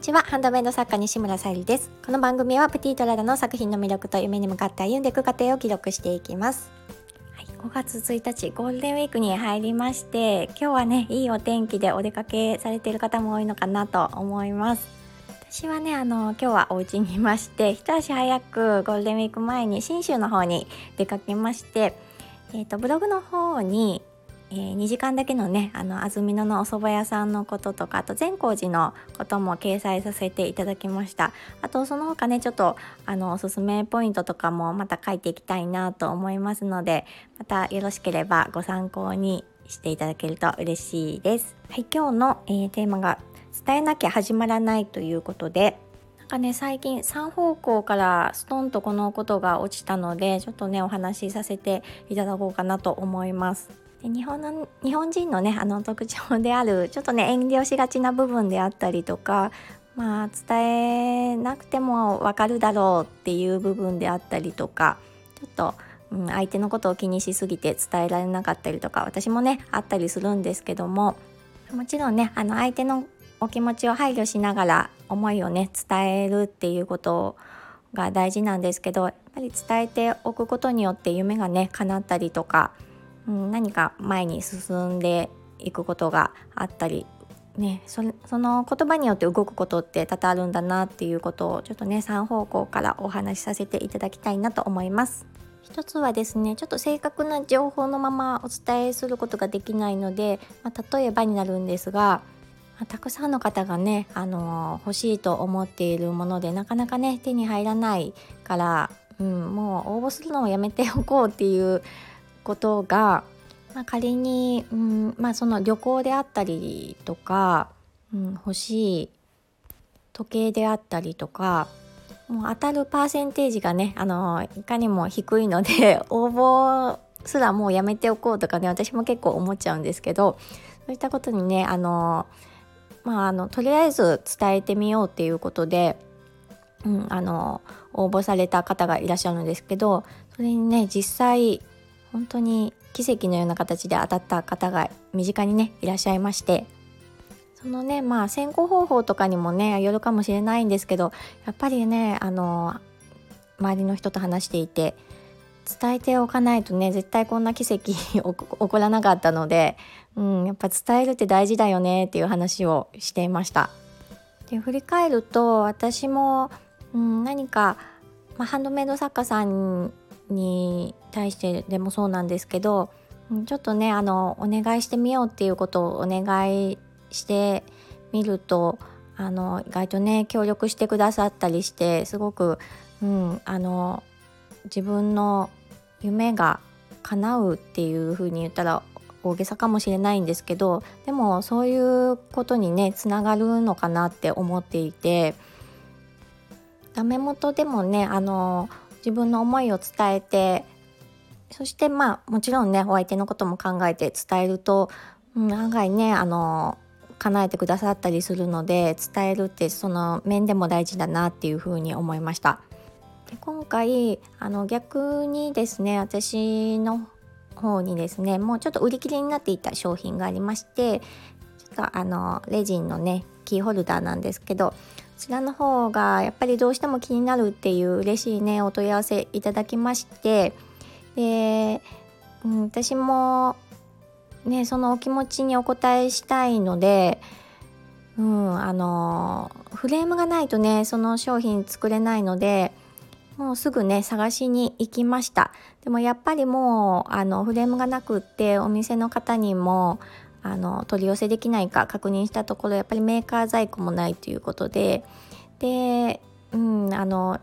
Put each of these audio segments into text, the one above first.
にちは。ハンドメイド作家西村さゆりです。この番組はプティトララの作品の魅力と夢に向かって歩んでいく過程を記録していきます。はい、5月1日ゴールデンウィークに入りまして今日はねいいお天気でお出かけされている方も多いのかなと思います。私はねあの今日はお家にいまして一足早くゴールデンウィーク前に信州の方に出かけましてえーとブログの方にえー、2時間だけのねあの安曇野のお蕎麦屋さんのこととかあと善光寺のことも掲載させていただきました。あとその他ねちょっとあのおすすめポイントとかもまた書いていきたいなと思いますのでまたよろしければご参考にしていただけると嬉しいです。はい今日の、えー、テーマが伝えなきゃ始まらないということでなんかね最近3方向からストンとこのことが落ちたのでちょっとねお話しさせていただこうかなと思います。で日本の日本人のねあの特徴であるちょっとね遠慮しがちな部分であったりとかまあ伝えなくてもわかるだろうっていう部分であったりとかちょっと、うん、相手のことを気にしすぎて伝えられなかったりとか私もねあったりするんですけどももちろんねあの相手のお気持ちを配慮しながら思いをね伝えるっていうことが大事なんですけどやっぱり伝えておくことによって夢がね叶ったりとかうん、何か前に進んでいくことがあったりね、その言葉によって動くことって多々あるんだなっていうことをちょっとね3方向からお話しさせていただきたいなと思います。一つはですねちょっと正確な情報のままお伝えすることができないので、まあ、例えばになるんですが、たくさんの方がね、あの、欲しいと思っているものでなかなかね手に入らないから、うん、もう応募するのをやめておこうっていうことが、まあ、仮に、うんまあ、その旅行であったりとか、うん、欲しい時計であったりとかもう当たるパーセンテージがねあのいかにも低いので 応募すらもうやめておこうとかね私も結構思っちゃうんですけどそういったことにねあのまああのとりあえず伝えてみようっていうことで、うん、あの応募された方がいらっしゃるんですけどそれにね実際本当に奇跡のような形で当たった方が身近にねいらっしゃいましてそのねまあ選考方法とかにもねよるかもしれないんですけどやっぱりねあの周りの人と話していて伝えておかないとね絶対こんな奇跡 起こらなかったので、うん、やっぱ伝えるって大事だよねっていう話をしていました。で振り返ると私も、うん、何か、まあ、ハンドメイド作家さんに対してでもそうなんですけどちょっとねあのお願いしてみようっていうことをお願いしてみるとあの意外とね協力してくださったりしてすごく、うん、あの自分の夢が叶うっていう風に言ったら大げさかもしれないんですけどでもそういうことにねつながるのかなって思っていてダメ元でもねあの自分の思いを伝えてそしてまあもちろんねお相手のことも考えて伝えると、うん、案外ねあの叶えてくださったりするので伝えるってその面でも大事だなっていうふうに思いました。で今回あの逆にですね私の方にですねもうちょっと売り切れになっていた商品がありましてちょっとあのレジンのねキーホルダーなんですけどちらの方がやっぱりどうしても気になるっていう嬉しいねお問い合わせいただきましてで、うん、私もねそのお気持ちにお答えしたいので、うん、あのフレームがないとねその商品作れないのでもうすぐね探しに行きました。でもやっぱりもうあのフレームがなくってお店の方にもあの取り寄せできないか確認したところやっぱりメーカー在庫もないということで。で、うん、あの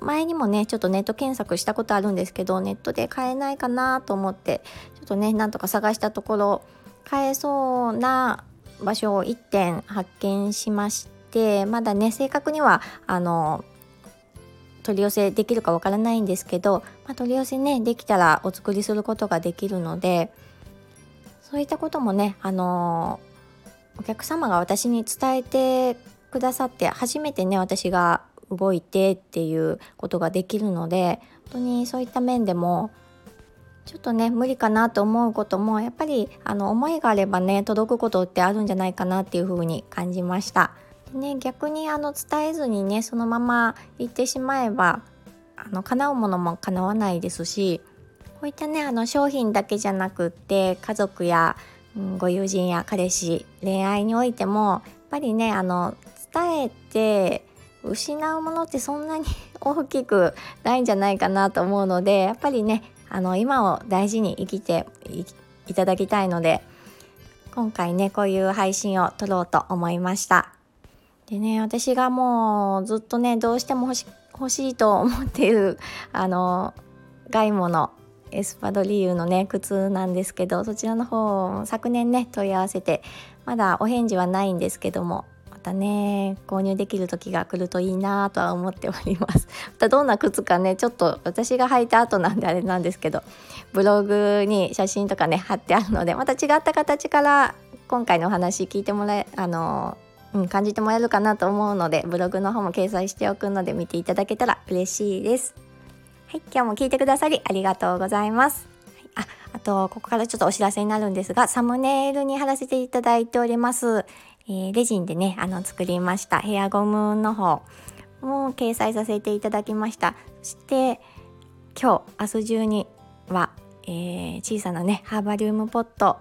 前にもねちょっとネット検索したことあるんですけどネットで買えないかなと思ってちょっとねなんとか探したところ買えそうな場所を1点発見しましてまだね正確にはあの取り寄せできるかわからないんですけど、まあ、取り寄せねできたらお作りすることができるのでそういったこともね、あの、お客様が私に伝えてくださって初めてね私が動いてっていうことができるので本当にそういった面でもちょっとね無理かなと思うこともやっぱりあの思いがあればね届くことってあるんじゃないかなっていうふうに感じました。でね逆にあの伝えずにねそのまま行ってしまえばあの叶うものも叶わないですしういったねあの商品だけじゃなくって家族や、うん、ご友人や彼氏恋愛においてもやっぱりねあの伝えて失うものってそんなに 大きくないんじゃないかなと思うのでやっぱりねあの今を大事に生きていただきたいので今回ねこういう配信を撮ろうと思いました。でね私がもうずっとねどうしても欲しいと思っているあのガイモのエスパドリーユのね靴なんですけどそちらの方昨年ね問い合わせてまだお返事はないんですけどもまたね購入できる時が来るといいなとは思っております またどんな靴かねちょっと私が履いた後なんであれなんですけどブログに写真とかね貼ってあるのでまた違った形から今回のお話聞いてもらえあのうん、感じてもらえるかなと思うのでブログの方も掲載しておくので見ていただけたら嬉しいです。はい、今日も聞いてくださりありがとうございます。ああとここからちょっとお知らせになるんですがサムネイルに貼らせていただいております、えー、レジンでねあの作りましたヘアゴムの方も掲載させていただきました。そして今日明日中には、えー、小さなねハーバリウムポット。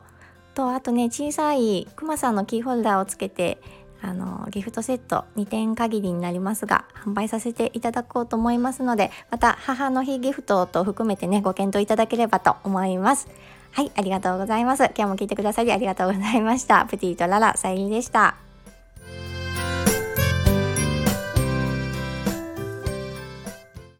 とあとね小さいクマさんのキーホルダーをつけてあのギフトセット2点限りになりますが販売させていただこうと思いますのでまた母の日ギフトと含めてねご検討いただければと思います。はいありがとうございます。今日も聞いてくださりありがとうございました。プティとララさゆりでした。